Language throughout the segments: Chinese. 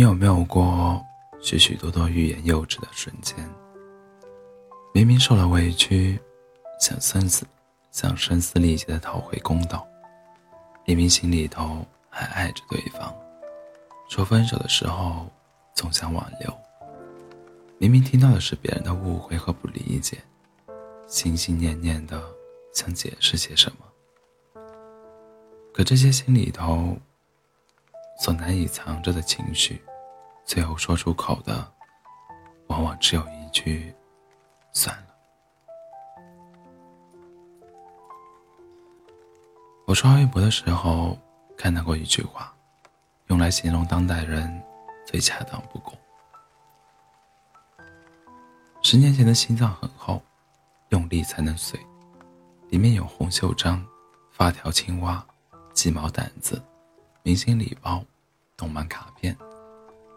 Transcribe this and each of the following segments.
你有没有过许许多多欲言又止的瞬间？明明受了委屈，想生死，想声嘶力竭的讨回公道；明明心里头还爱着对方，说分手的时候总想挽留；明明听到的是别人的误会和不理解，心心念念的想解释些什么。可这些心里头所难以藏着的情绪。最后说出口的，往往只有一句“算了”。我刷微博的时候看到过一句话，用来形容当代人最恰当不过。十年前的心脏很厚，用力才能碎，里面有红袖章、发条青蛙、鸡毛掸子、明星礼包、动漫卡片。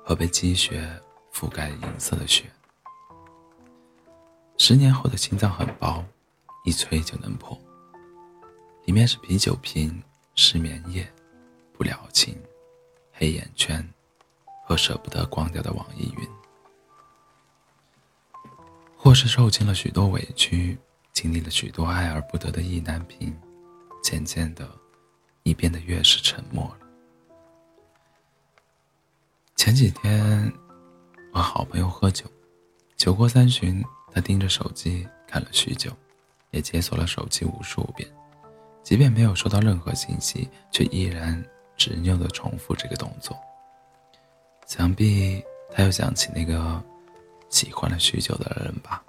和被积雪覆盖银色的雪。十年后的心脏很薄，一吹就能破。里面是啤酒瓶、失眠夜、不了情、黑眼圈和舍不得光掉的网易云。或是受尽了许多委屈，经历了许多爱而不得的意难平，渐渐的，你变得越是沉默了。前几天和好朋友喝酒，酒过三巡，他盯着手机看了许久，也解锁了手机无数遍，即便没有收到任何信息，却依然执拗地重复这个动作。想必他又想起那个喜欢了许久的人吧。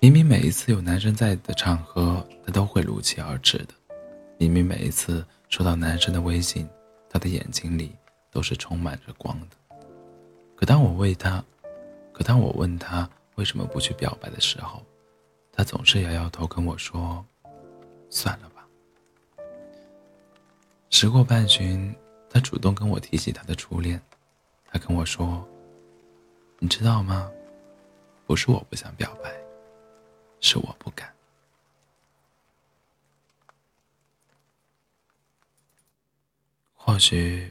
明明每一次有男生在的场合，他都会如期而至的；明明每一次收到男生的微信，他的眼睛里。都是充满着光的。可当我为他，可当我问他为什么不去表白的时候，他总是摇摇头跟我说：“算了吧。”时过半旬，他主动跟我提起他的初恋，他跟我说：“你知道吗？不是我不想表白，是我不敢。”或许。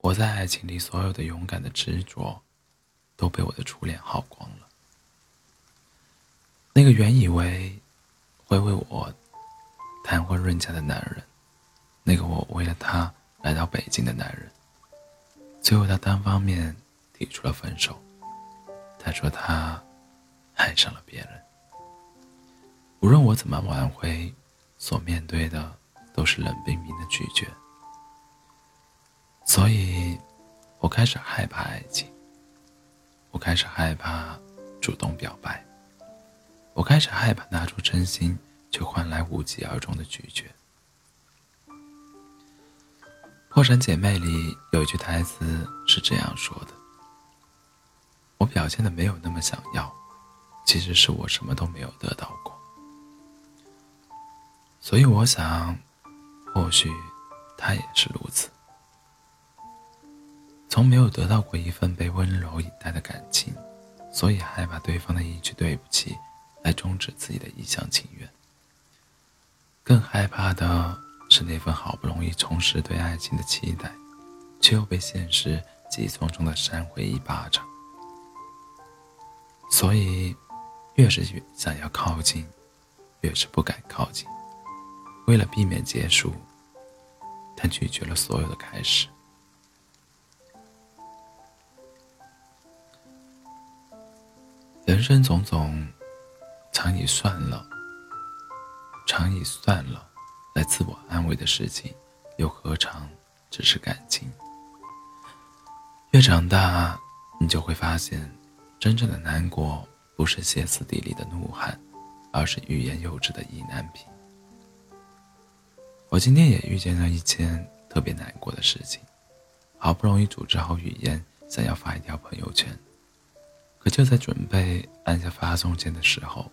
我在爱情里所有的勇敢的执着，都被我的初恋耗光了。那个原以为会为我谈婚论嫁的男人，那个我为了他来到北京的男人，最后他单方面提出了分手。他说他爱上了别人。无论我怎么挽回，所面对的都是冷冰冰的拒绝。所以，我开始害怕爱情。我开始害怕主动表白。我开始害怕拿出真心，却换来无疾而终的拒绝。《破产姐妹》里有一句台词是这样说的：“我表现的没有那么想要，其实是我什么都没有得到过。”所以我想，或许他也是如此。从没有得到过一份被温柔以待的感情，所以害怕对方的一句对不起来终止自己的一厢情愿。更害怕的是那份好不容易重拾对爱情的期待，却又被现实急匆匆的扇回一巴掌。所以，越是越想要靠近，越是不敢靠近。为了避免结束，他拒绝了所有的开始。人生种种，常以算了，常以算了来自我安慰的事情，又何尝只是感情？越长大，你就会发现，真正的难过不是歇斯底里的怒喊，而是欲言又止的意难平。我今天也遇见了一件特别难过的事情，好不容易组织好语言，想要发一条朋友圈。可就在准备按下发送键的时候，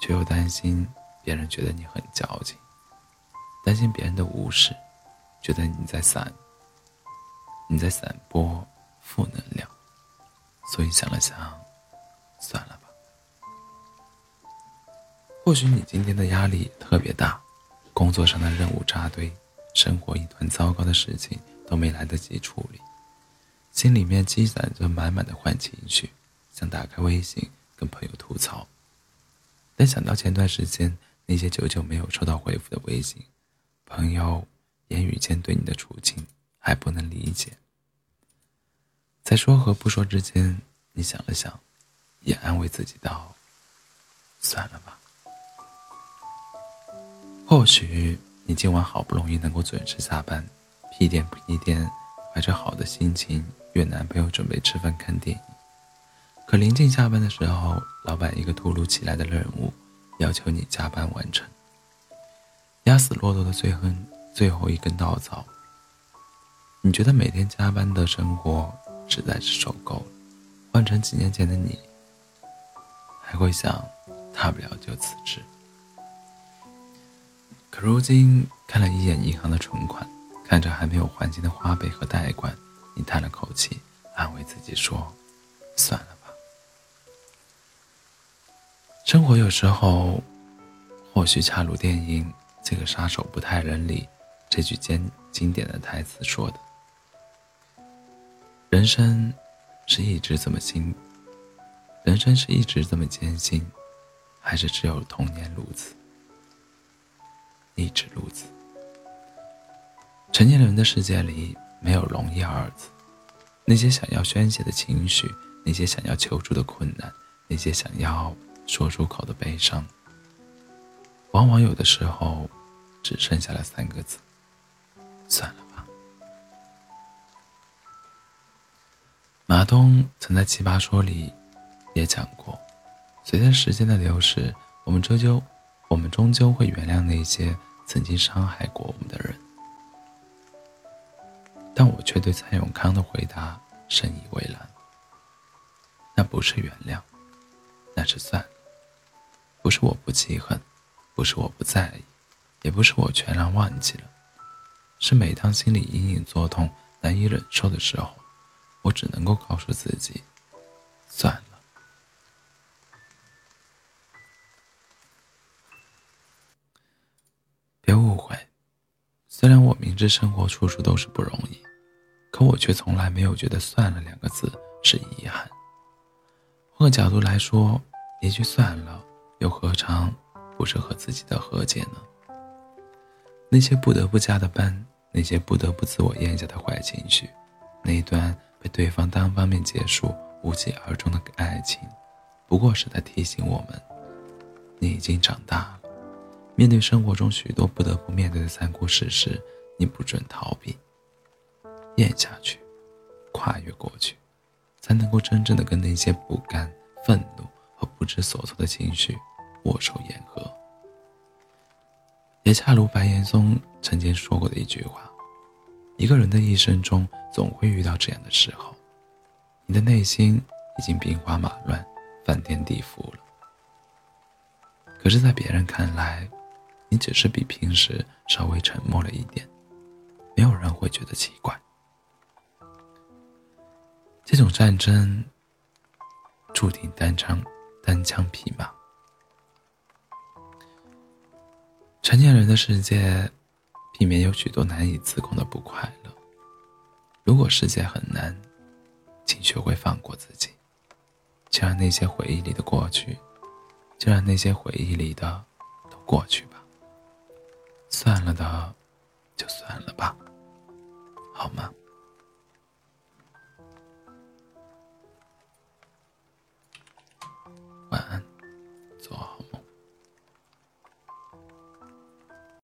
却又担心别人觉得你很矫情，担心别人的无视，觉得你在散，你在散播负能量，所以想了想，算了吧。或许你今天的压力特别大，工作上的任务扎堆，生活一团糟糕的事情都没来得及处理，心里面积攒着满满的坏情绪，想打开微信跟朋友吐槽。但想到前段时间那些久久没有收到回复的微信，朋友言语间对你的处境还不能理解，在说和不说之间，你想了想，也安慰自己道：“算了吧。”或许你今晚好不容易能够准时下班，屁颠屁颠，怀着好的心情约男朋友准备吃饭看电影。可临近下班的时候，老板一个突如其来的任务，要求你加班完成。压死骆驼的最后最后一根稻草。你觉得每天加班的生活实在是受够了，换成几年前的你，还会想，大不了就辞职。可如今看了一眼银行的存款，看着还没有还清的花呗和贷款，你叹了口气，安慰自己说：“算了生活有时候，或许恰如电影《这个杀手不太冷》里这句经经典的台词说的：“人生是一直这么辛，人生是一直这么艰辛，还是只有童年如此？”一直如此。成年人的世界里没有容易二字，那些想要宣泄的情绪，那些想要求助的困难，那些想要说出口的悲伤，往往有的时候只剩下了三个字：算了吧。马东曾在《奇葩说》里也讲过，随着时间的流逝，我们终究。我们终究会原谅那些曾经伤害过我们的人，但我却对蔡永康的回答深以为然。那不是原谅，那是算。不是我不记恨，不是我不在意，也不是我全然忘记了，是每当心里隐隐作痛、难以忍受的时候，我只能够告诉自己，算了。别误会虽然我明知生活处处都是不容易，可我却从来没有觉得“算了”两个字是遗憾。换个角度来说，一句“算了”又何尝不是和自己的和解呢？那些不得不加的班，那些不得不自我咽下的坏情绪，那一段被对方单方面结束、无疾而终的爱情，不过是在提醒我们：你已经长大了。面对生活中许多不得不面对的残酷事实，你不准逃避，咽下去，跨越过去，才能够真正的跟那些不甘、愤怒和不知所措的情绪握手言和。也恰如白岩松曾经说过的一句话：一个人的一生中总会遇到这样的时候，你的内心已经兵荒马乱、翻天地覆了，可是，在别人看来，你只是比平时稍微沉默了一点，没有人会觉得奇怪。这种战争注定单枪单枪匹马。成年人的世界，避免有许多难以自控的不快乐。如果世界很难，请学会放过自己，就让那些回忆里的过去，就让那些回忆里的都过去吧。算了的，就算了吧，好吗？晚安，